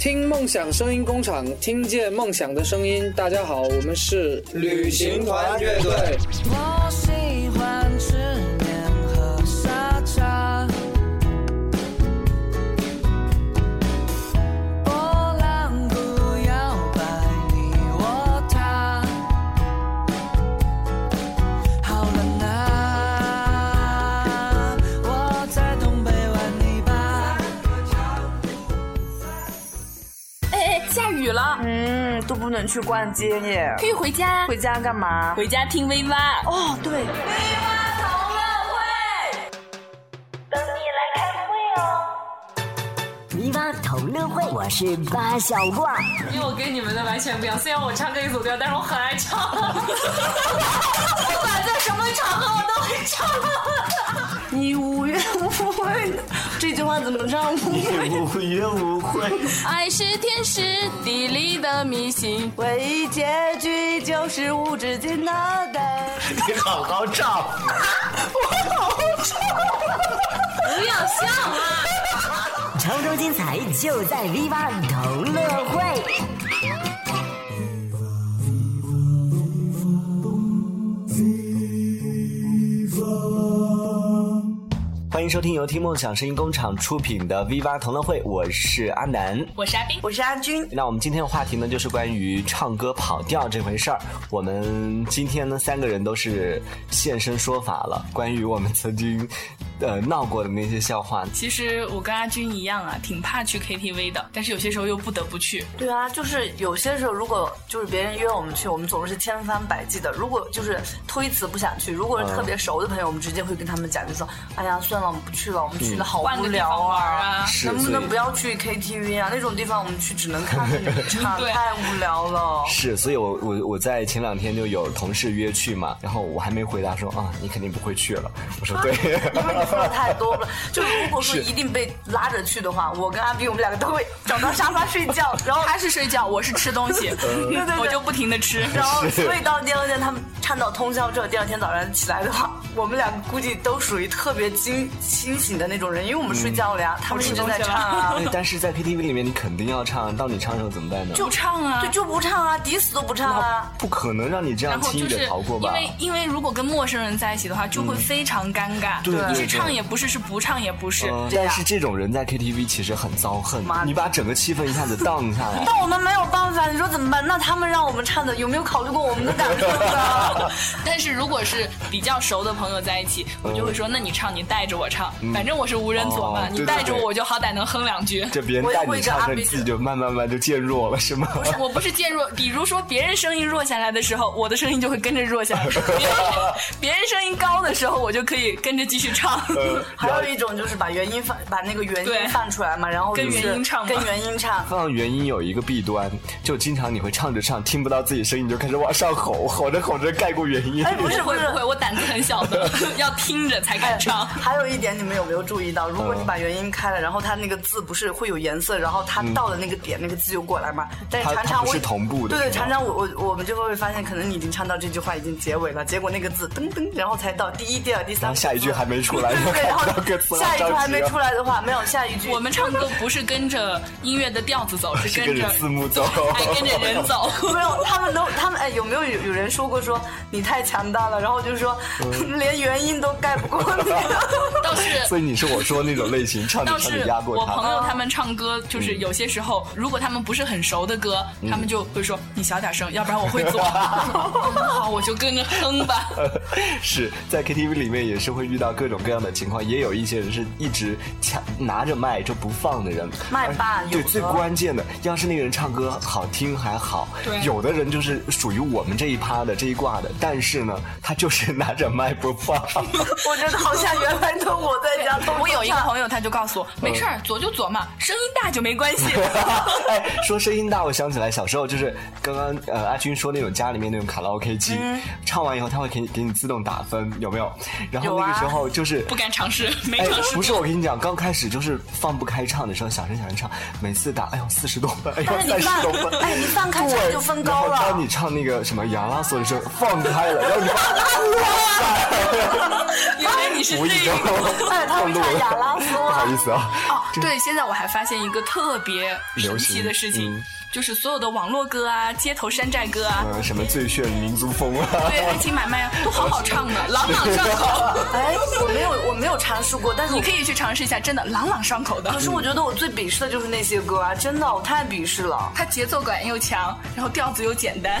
听梦想声音工厂，听见梦想的声音。大家好，我们是旅行团乐队。都不能去逛街耶。可以回家。回家干嘛？回家听 V 八。哦，对，同乐会，我是八小挂。因为我跟你们的完全不一样，虽然我唱歌一走调，但是我很爱唱，不管在什么场合我都会唱。你无怨无悔，这句话怎么唱？无怨无悔。爱是天时地利的迷信，唯一结局就是无止境的等。你好 好唱。不要笑啊！超多精彩就在 V 八同乐会。欢迎收听由听梦想声音工厂出品的 V 八同乐会，我是阿南。我是阿斌，我是阿军，那我们今天的话题呢，就是关于唱歌跑调这回事儿。我们今天呢，三个人都是现身说法了，关于我们曾经呃闹过的那些笑话。其实我跟阿军一样啊，挺怕去 KTV 的，但是有些时候又不得不去。对啊，就是有些时候，如果就是别人约我们去，我们总是千方百计的。如果就是推辞不想去，如果是特别熟的朋友，我们直接会跟他们讲，就说：“哎呀，算了，我们不去了，我们去的好无聊啊是能不能不要去 KTV 啊？那种地方我们去只能看着你们唱，太无聊了。是，所以我我我在前两天就有同事约去嘛，然后我还没回答说啊，你肯定不会去了。我说对，说的太多了，就如果说一定被拉着去的话，我跟阿斌我们两个都会找到沙发睡觉，然后他是睡觉，我是吃东西，对对我就不停的吃。然后所以到第二天他们唱到通宵之后，第二天早上起来的话，我们两个估计都属于特别清清醒的那种人，因为我们睡觉了呀，他们一直在唱啊。对但是在 KTV 里面你肯定要唱，到你唱的时候怎么办呢？就唱啊，对，就不唱啊，抵死都不唱啊。不可能让你这样轻易的逃过吧？因为因为如果跟陌生人在一起的话，就会非常尴尬。对对对你是唱也不是，是不唱也不是。嗯，但是这种人在 KTV 其实很遭恨，你把整个气氛一下子荡下来。但我们没有办法，你说怎么办？那他们让我们唱的，有没有考虑过我们的感受呢？但是如果是比较熟的朋友在一起，我就会说，那你唱，你带着我唱，反正我是无人左嘛哦，你带着我，我就好歹能哼两句。这别人我带你唱你自己就慢慢慢就渐弱了，是吗？不是，我不是渐弱，比如说别人声音弱下来的时候，我的声音就会跟着弱下来；别人别人声音高的时候，我就可以跟着继续唱。还有一种就是把原音放，把那个原对因放出来嘛，然后跟就是原音唱跟原音唱。放原音有一个弊端，就经常你会唱着唱，听不到自己声音，就开始往上吼，吼着吼着盖过原音。哎，不是不是不会不会，我胆子很小的，要听着才敢唱。还有一点，你们有没有注意到？如果你把原音开了，然后它那个字不是会有颜色，然后它到了那个点，那个字就过来嘛？但是常常我它不是同步的对对，常常我我我们就会发现，可能你已经唱到这句话已经结尾了，结果那个字噔噔，然后才到第一、第二、第三，然后下一句还没出来，然后下一句还没出来的话，没有下一句。我们唱歌不是跟着音乐的调子走，是是跟着字幕走，还跟着人走。没有，他们都他们哎，有没有有有人说过说你太强大了，然后就说、嗯连原音都盖不过你。倒是所以你是我说那种类型，唱着倒是唱着压过我朋。友他们唱歌，就是有些时候，如果他们不是很熟的歌，他们就会说你小点声，要不然我会做。好，我就跟着哼吧。是在 KTV 里面也是会遇到各种各样的情况，也有一些人是一直抢拿着麦就不放的人。麦霸对，最关键的，要是那个人唱歌好听还好，对有的人就是属于我们这一趴的这一挂的，但是呢，他就是拿着麦不放。我觉得好像原来的我在家我有一个朋友，他就告诉我，没事儿，左就左嘛，声音大就没关系。哎，说声音大，我想起来小时候就是刚刚呃阿军说那种家里面那种卡拉 OK 机，嗯唱完以后他会给你给你自动打分，有没有？然后那个时候就是不敢尝试，没哎尝试，不是我跟你讲，刚开始就是放不开唱的时候，小声小声唱，每次打，哎呦四十多分，哎呦三十多分，放，哎，你放开唱就分高了。当。你唱那个什么亚拉索的。时候，放开了，然后你哇塞，原来你是这无意中个。哎，他会唱亚拉索不好意思啊，哦，对，现在我还发现一个特别神流行奇的事情，嗯就是所有的网络歌啊、街头山寨歌啊，嗯，什么最炫民族风啊，对爱情买卖啊，都好好唱的，朗朗上口。哎，我没有，我没有尝试过，但是你可以去尝试一下，真的朗朗上口的可。是我觉得我最鄙视的就是那些歌啊，真的，我太鄙视了。它节奏感又强，然后调子又简单。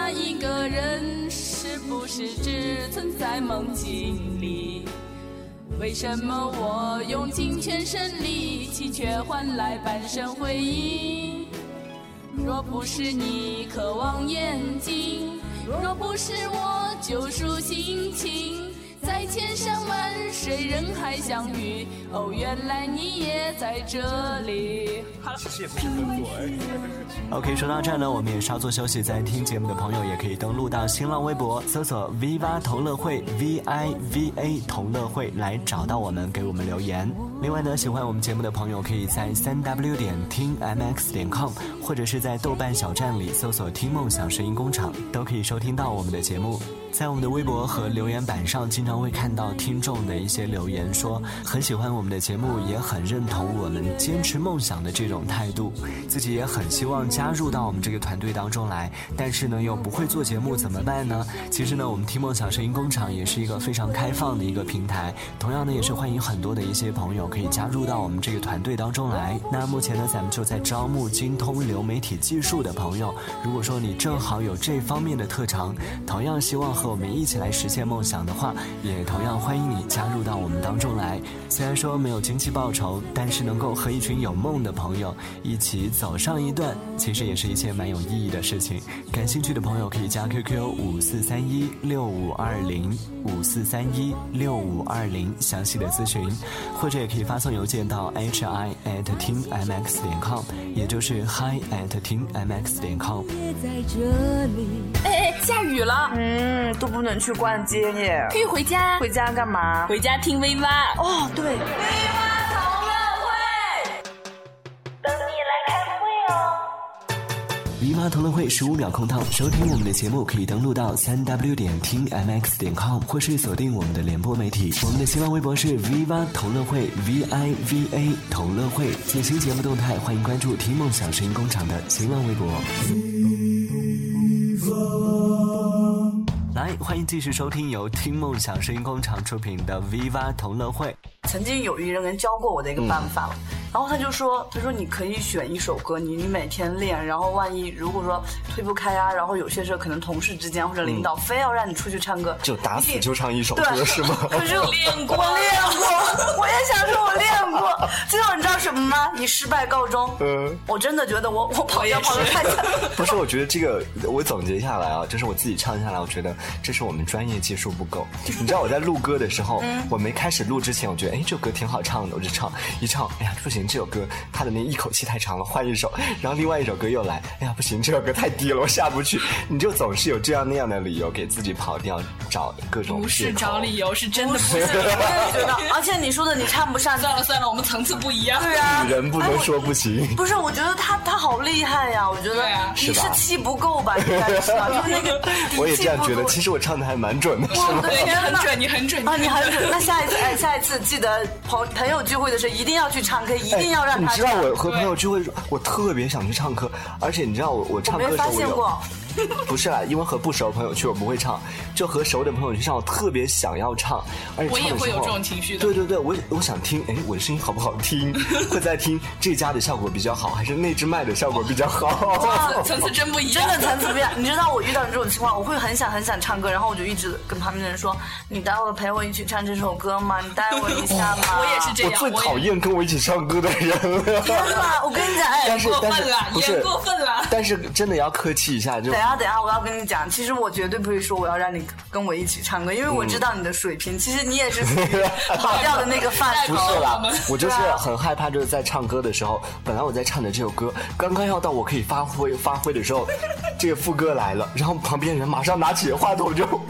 那一个人是不是只存在梦境里？为什么我用尽全身力气，却换来半生回忆？若不是你渴望眼睛，若不是我救赎心情，在千山万水人海相遇，哦，原来你也在这里。好了。OK，说到这儿呢，我们也稍作休息。在听节目的朋友也可以登录到新浪微博，搜索 “Viva 同乐会 ”V I V A 同乐会来找到我们，给我们留言。另外呢，喜欢我们节目的朋友可以在三 W 点听 MX 点 com，或者是在豆瓣小站里搜索“听梦想声音工厂”，都可以收听到我们的节目。在我们的微博和留言板上，经常会看到听众的一些留言，说很喜欢我们的节目，也很认同我们坚持梦想的这种态度，自己也很希望加入到我们这个团队当中来，但是呢又不会做节目，怎么办呢？其实呢，我们听梦想声音工厂也是一个非常开放的一个平台，同样呢也是欢迎很多的一些朋友可以加入到我们这个团队当中来。那目前呢，咱们就在招募精通流媒体技术的朋友，如果说你正好有这方面的特长，同样希望和我们一起来实现梦想的话，也同样欢迎你加入到我们当中来。虽然说没有经济报酬，但是能够和一群有梦的朋友一起走上一段，其实也是一件蛮有意义的事情。感兴趣的朋友可以加 QQ 五四三一六五二零五四三一六五二零详细的咨询，或者也可以发送邮件到 hi at 听 mx 点 com，也就是 hi at 听 mx 点 com。哎哎，下雨了，嗯，都不能去逛街耶。可以回家，回家干嘛？回家听 V 八。哦，对，姨妈同乐会十五秒空档，收听我们的节目可以登录到三 w 点听 mx 点 com，或是锁定我们的联播媒体。我们的新浪微博是 Viva 同乐会 v i v a 同乐会。最新节目动态，欢迎关注听梦想声音工厂的新浪微博。来，欢迎继续收听由听梦想声音工厂出品的 Viva 同乐会。曾经有一个人教过我的一个办法，然后他就说，他说你可以选一首歌，你你每天练，然后万一如果说推不开啊，然后有些时候可能同事之间或者领导非要让你出去唱歌，就打死就唱一首歌是吗？可是 我练过我练过，我也想说我练过，最后你知道什么吗？以失败告终。嗯我真的觉得我我跑调跑得太惨。不是，我觉得这个我总结下来啊，就是我自己唱下来，我觉得这是我们专业技术不够。你知道我在录歌的时候，我没开始录之前，我觉得哎这首歌挺好唱的，我就唱一唱，哎呀不行，这首歌他的那一口气太长了，换一首。然后另外一首歌又来，哎呀不行，这首歌太低了，我下不去。你就总是有这样那样的理由给自己跑调，找各种不是找理由，是真的不不是，我也觉得，而且你说的你唱不上，算了算了，我们层次不一样。对啊，女人不能说不行。不是，我觉得他他好厉害呀！我觉得你是气不够吧？应该是吧？就是那个 我也这样觉得，其实我唱的还蛮准的，是吗？不够我的对！很准，你很准啊，你很准。那下一次，哎，下一次记得朋朋友聚会的时候一定要去唱 K，一定要让哎你。知道我和朋友聚会，我特别想去唱歌，而且你知道我我唱歌的时候我有发现过。不是啦，因为和不熟的朋友去我不会唱，就和熟的朋友去唱，我特别想要唱，而且我也唱的时候会有这种情绪的对对对，我我想听，哎，我的声音好不好听？会在听这家的效果比较好，还是那只麦的效果比较好？层次真不一样。真的层次不一样，你知道我遇到这种情况，我会很想很想唱歌，然后我就一直跟旁边的人说：“你待会陪我一起唱这首歌吗？你带我一下吗？” 我也是这样，我最讨厌跟我一起唱歌歌的人了。天哪！我跟你讲，哎，但是但是过分了，不是也过分了。但是真的要客气一下，就下，等一下，我要跟你讲，其实我绝对不会说我要让你跟我一起唱歌，因为我知道你的水平。其实你也是属于跑调的那个范畴。不是啦我就是很害怕，就是在唱歌的时候，本来我在唱的这首歌，刚刚要到我可以发挥发挥的时候，这个副歌来了，然后旁边人马上拿起话筒就，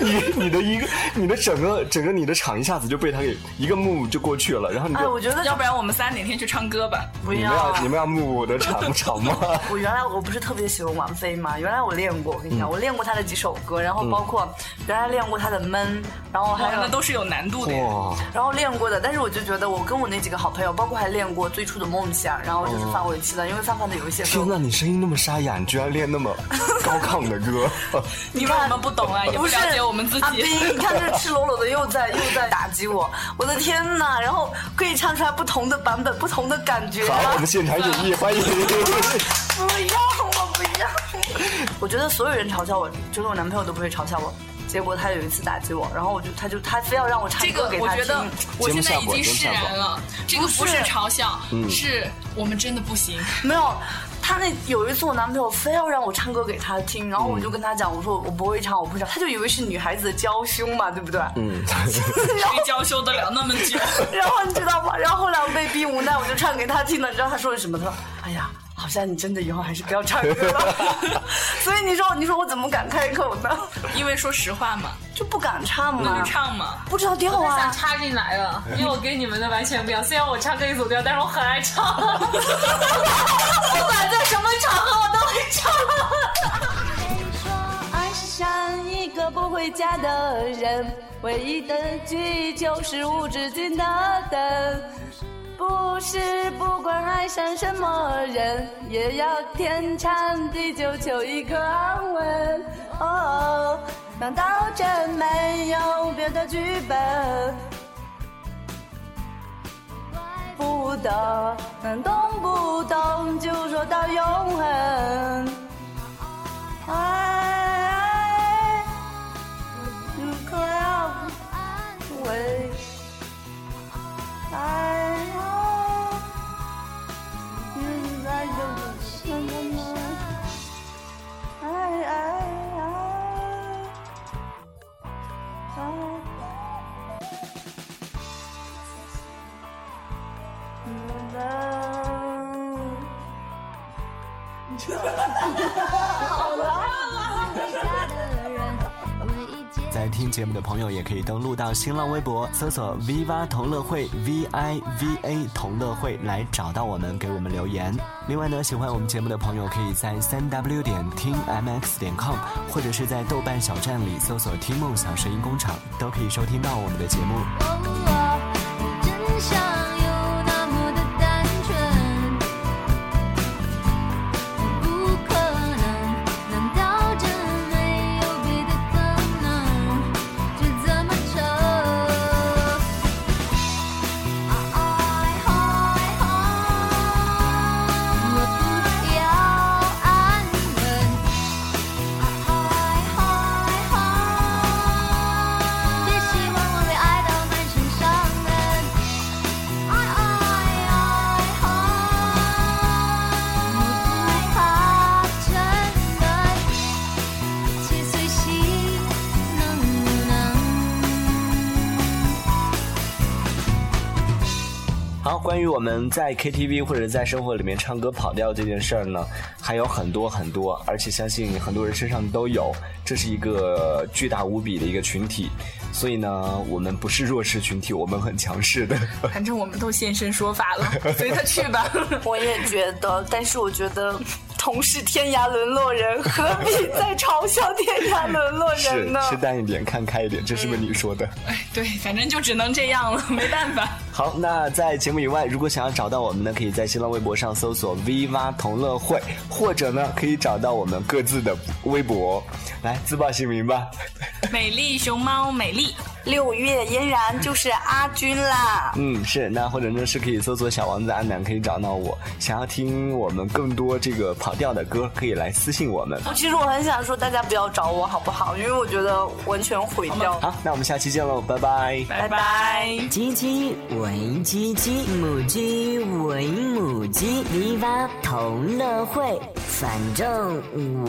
你你的一个你的整个整个你的场一下子就被他给一个幕就过去了，然后你哎，就我觉得 要不然我们仨哪天去唱歌吧？不你们要要你们要幕我的场场吗？我原来我不是特别喜欢王菲吗，原来我练过，我跟你嗯讲，我练过他的几首歌，然后包括原来练过他的《闷》，然后还有那都是有难度的。哇，然后练过的，但是我就觉得我跟我那几个好朋友，包括还练过最初的梦想，然后就是范玮琪的，因为范范的有一些歌天呐，你声音那么沙哑，你居然练那么 高亢的歌，你为我们不懂啊，也不了解我们自己。阿斌，你看这赤裸裸的又在又在打击我，我的天呐！然后可以唱出来不同的版本，不同的感觉。好，我们现场演绎，欢迎。不要。我觉得所有人嘲笑我，就是我男朋友都不会嘲笑我。结果他有一次打击我，然后我就他就他非要让我唱这个歌给他听。我觉得我现在已经释然了，这个不是嘲笑，是我们真的不行。没有，他那有一次我男朋友非要让我唱歌给他听，然后我就跟他讲，我说我不会唱，我不会唱，他就以为是女孩子的娇羞嘛，对不对？嗯，谁娇羞得了那么久？然后你知道吗？然后后来我被逼无奈，我就唱给他听了。你知道他说了什么？他说：“哎呀，好像你真的以后还是不要唱歌了。”所以你说，你说我怎么敢开口呢？因为说实话嘛，就不敢唱那嘛就，唱嘛。不知道调啊想。插进来了，因为我跟你们的完全不一样。虽然我唱歌一走调，但是我很爱唱，不管在什么场合我都会唱。说爱是像一个不回家的人，唯一的距就是无止境的等。不是不管爱上什么人，也要天长地久求一个安稳。哦，难道真没有别的剧本？不懂，动不动就说到永恒。爱，如果要为爱，在听节目的朋友也可以登录到新浪微博，搜索 “viva 同乐会 ”V I V A 同乐会来找到我们，给我们留言。另外呢，喜欢我们节目的朋友可以在三 W 点听 MX 点 com，或者是在豆瓣小站里搜索“听梦想声音工厂”，都可以收听到我们的节目。我们在 KTV 或者在生活里面唱歌跑调这件事儿呢，还有很多很多，而且相信很多人身上都有。这是一个巨大无比的一个群体，所以呢，我们不是弱势群体，我们很强势的。反正我们都现身说法了，随他去吧。我也觉得，但是我觉得同是天涯沦落人，何必再嘲笑天涯沦落人呢？吃淡一点，看开一点，这是不是你说的？哎，对，反正就只能这样了，没办法。好，那在节目以外，如果想要找到我们呢，可以在新浪微博上搜索 “Viva 同乐会”，或者呢，可以找到我们各自的微博。来，自报姓名吧。美丽熊猫美丽，六月嫣然就是阿军啦。嗯，是，那或者呢是可以搜索小王子阿南，可以找到我。想要听我们更多这个跑调的歌，可以来私信我们。其实我很想说，大家不要找我好不好？因为我觉得完全毁掉。好，那我们下期见喽，拜拜。拜拜。亲亲，我为鸡鸡，母鸡为母鸡，Viva 同乐会，反正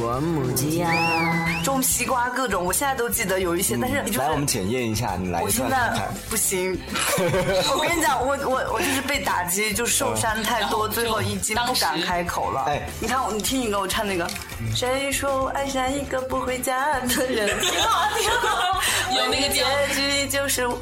我母鸡呀、种西瓜各种，我现在都记得有一些，但是就是来，我们检验一下，你来一我现在段看看。不行，我跟你讲，我我我就是被打击，就受伤太多，最后已经不敢开口了。哎你看我，你听一个，我唱那个，谁说我爱上一个不回家的人？挺好，挺好。有那个结局就是我，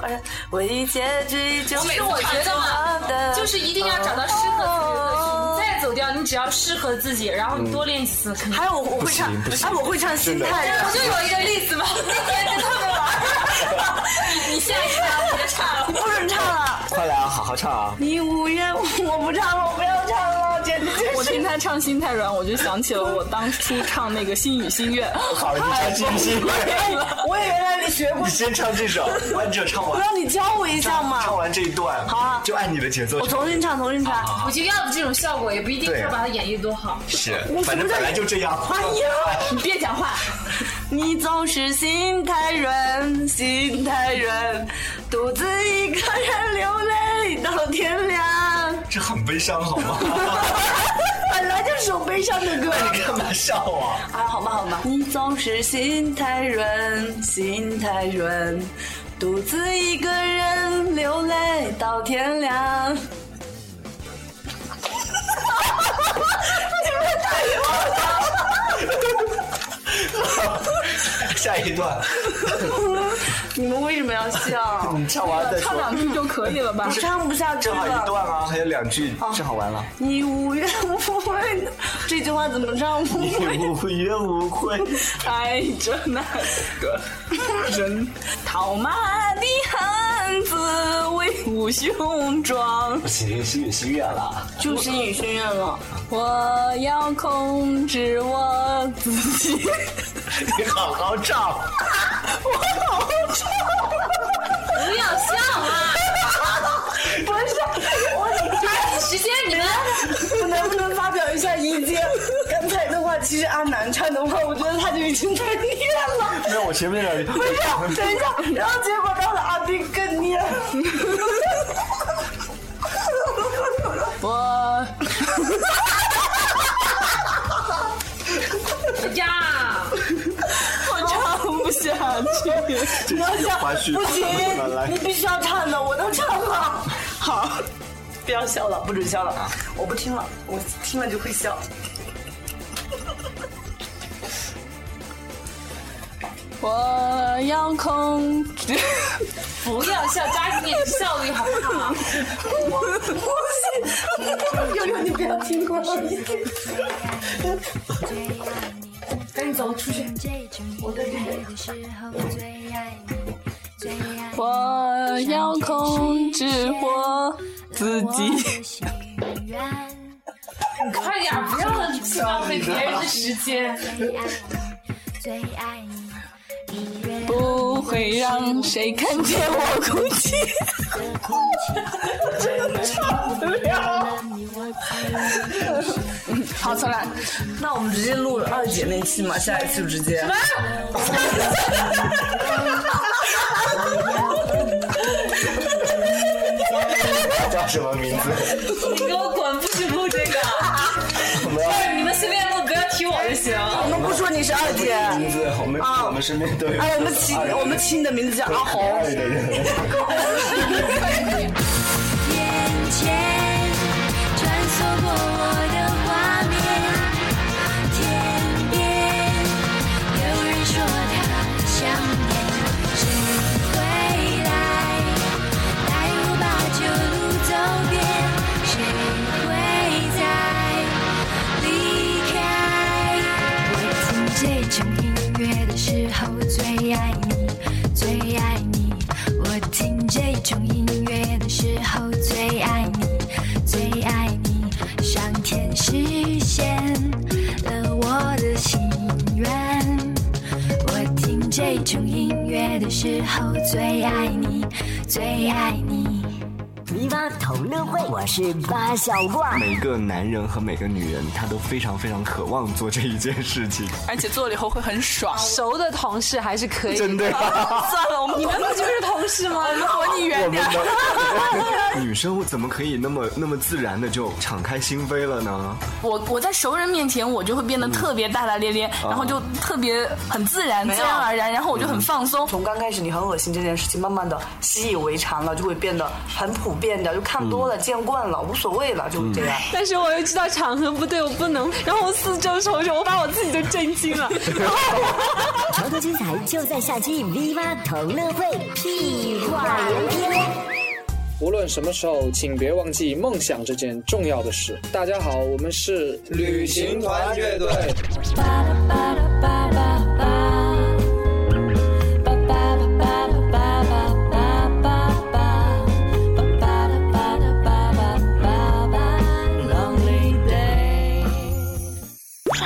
唯一结局就是是我觉得嘛，就是一定要找到适合自己的歌曲，你再走调，你只要适合自己，然后你多练几次，肯定。还有我我会唱，哎，我会唱《心太软我》。就有一个例子嘛，那天跟他们玩，你你下一场你就唱了。你不准唱了，快来啊，好好唱啊！你无缘，我不唱了，我不要唱了，简直就是我听他唱《心太软》，我就想起了我当初唱那个《心语心愿》。好，你唱星星。我也原来你学过你，先唱这首，完整唱完，我让你教我一下嘛。唱完这一段，好啊就按你的节奏我。重新唱，重新唱。我觉得要的这种效果也不一定对要把它演绎多好。是，反正本来就这样。哎呀，你别讲话。你总是心太软，心太软，独自一个人流泪到天亮。这很悲伤，好吗？首悲伤的歌。你干嘛笑啊？啊，好吧，好吧。你总是心太软，心太软，独自一个人流泪到天亮。下一段，你们为什么要笑？你唱完再说。唱两句就可以了吧我？唱不下去了正好一。段啊，还有两句，正好完了。你无怨无悔，这句话怎么唱？无你悔。无怨无悔。爱着那个人，套马的汉子威武雄壮。不行，心语心愿了。就心语心愿了。我要控制我自己。你 好好唱。我好好唱不要笑啊！不是，我抓紧时间，你们我能不能发表一下意见？刚才的话，其实阿南唱的话，我觉得他就已经太虐了。没有，我前面两句。不是，等一下，然后结果到了阿斌更虐。我 呀，我唱不下去。你要唱花絮不行你必须要唱的，我都唱了。好，不要笑了，不准笑了，我不听了，我听了就会笑。我要控制。不要笑，抓紧点效率好不好？不 行悠悠，你不要听过了。赶紧走出去。我要控制我自己。你 快点，不要浪费别人的时间。不会让谁看见我哭泣。真的唱不了好，重来。那我们直接录二姐那期嘛，下一期就直接。叫什么名字？你给我滚，不许录这个。我们要你们随便录，不要提我就行。我们不说你是二姐，名字，我们我们身边都有。哎，我们亲我们亲的名字叫阿红。时候最爱你，最爱你。我听这种音乐的时候最爱你，最爱你。上天实现了我的心愿。我听这种音乐的时候最爱你，最爱你。，V 八同乐会，我是八小怪。每个男人和每个女人，他都非常非常渴望做这一件事情，而且做了以后会很爽。熟的同事还是可以，真的。算了，我们你们不就是同事吗？我们离你远点。女生怎么可以那么那么自然的就敞开心扉了呢？我我在熟人面前，我就会变得特别大大咧咧，然后就特别很自然，自然而然，然后我就很放松。从刚开始你很恶心这件事情，慢慢的习以为常了，就会变得很普遍的，就看多了、见惯了，无所谓了，就这样。但是我又知道场合不对，我不能。然后我四周瞅瞅，我把我自己都震惊了。超多精彩就在下期 V 八同乐会，屁话连篇。无论什么时候，请别忘记梦想这件重要的事。大家好，我们是旅行团乐队。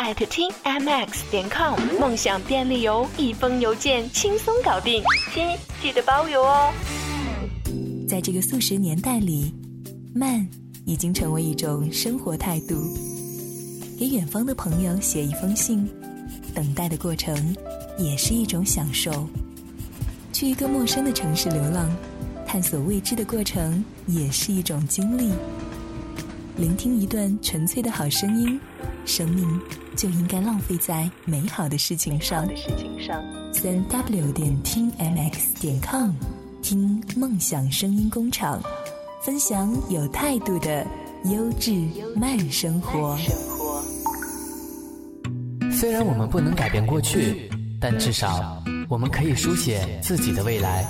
艾特听 mx 点 com，梦想便利邮，一封邮件轻松搞定，亲记得包邮哦。在这个速食年代里，慢已经成为一种生活态度。给远方的朋友写一封信，等待的过程也是一种享受。去一个陌生的城市流浪，探索未知的过程也是一种经历。聆听一段纯粹的好声音，生命。就应该浪费在美好的事情上。三 w 点听 mx 点 com，听梦想声音工厂，分享有态度的优质慢生活。虽然我们不能改变过去，但至少我们可以书写自己的未来。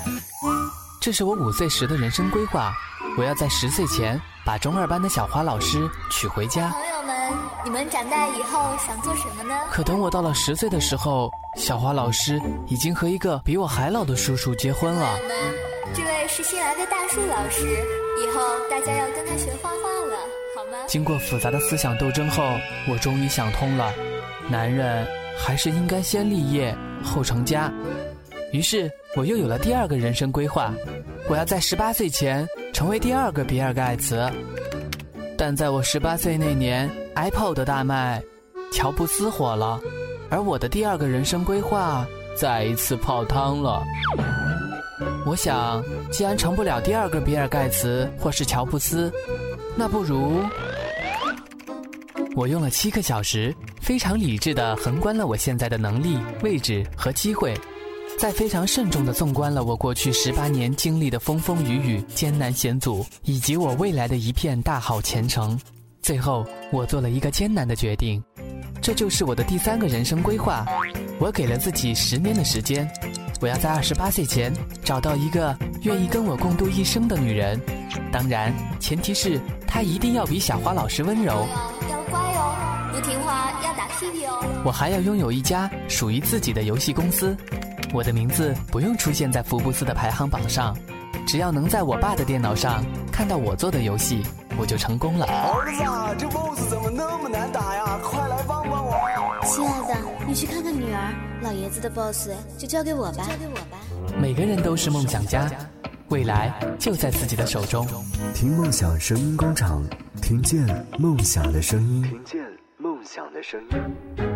这是我五岁时的人生规划，我要在十岁前把中二班的小花老师娶回家。你们长大以后想做什么呢？可等我到了十岁的时候，小花老师已经和一个比我还老的叔叔结婚了。这位是新来的大树老师，以后大家要跟他学画画了，好吗？经过复杂的思想斗争后，我终于想通了，男人还是应该先立业后成家。于是我又有了第二个人生规划，我要在十八岁前成为第二个比尔盖茨。但在我十八岁那年，iPod 大卖，乔布斯火了，而我的第二个人生规划再一次泡汤了。我想，既然成不了第二个比尔盖茨或是乔布斯，那不如……我用了七个小时，非常理智地横观了我现在的能力、位置和机会。在非常慎重地纵观了我过去十八年经历的风风雨雨、艰难险阻，以及我未来的一片大好前程，最后我做了一个艰难的决定，这就是我的第三个人生规划。我给了自己十年的时间，我要在二十八岁前找到一个愿意跟我共度一生的女人，当然前提是她一定要比小花老师温柔，要乖哦，不听话要打屁屁哦。我还要拥有一家属于自己的游戏公司。我的名字不用出现在福布斯的排行榜上，只要能在我爸的电脑上看到我做的游戏，我就成功了。儿子，这 BOSS 怎么那么难打呀？快来帮帮我！亲爱的，你去看看女儿，老爷子的 BOSS 就交给我吧。交给我吧。每个人都是梦想家，未来就在自己的手中。听梦想声音工厂，听见梦想的声音。听见梦想的声音。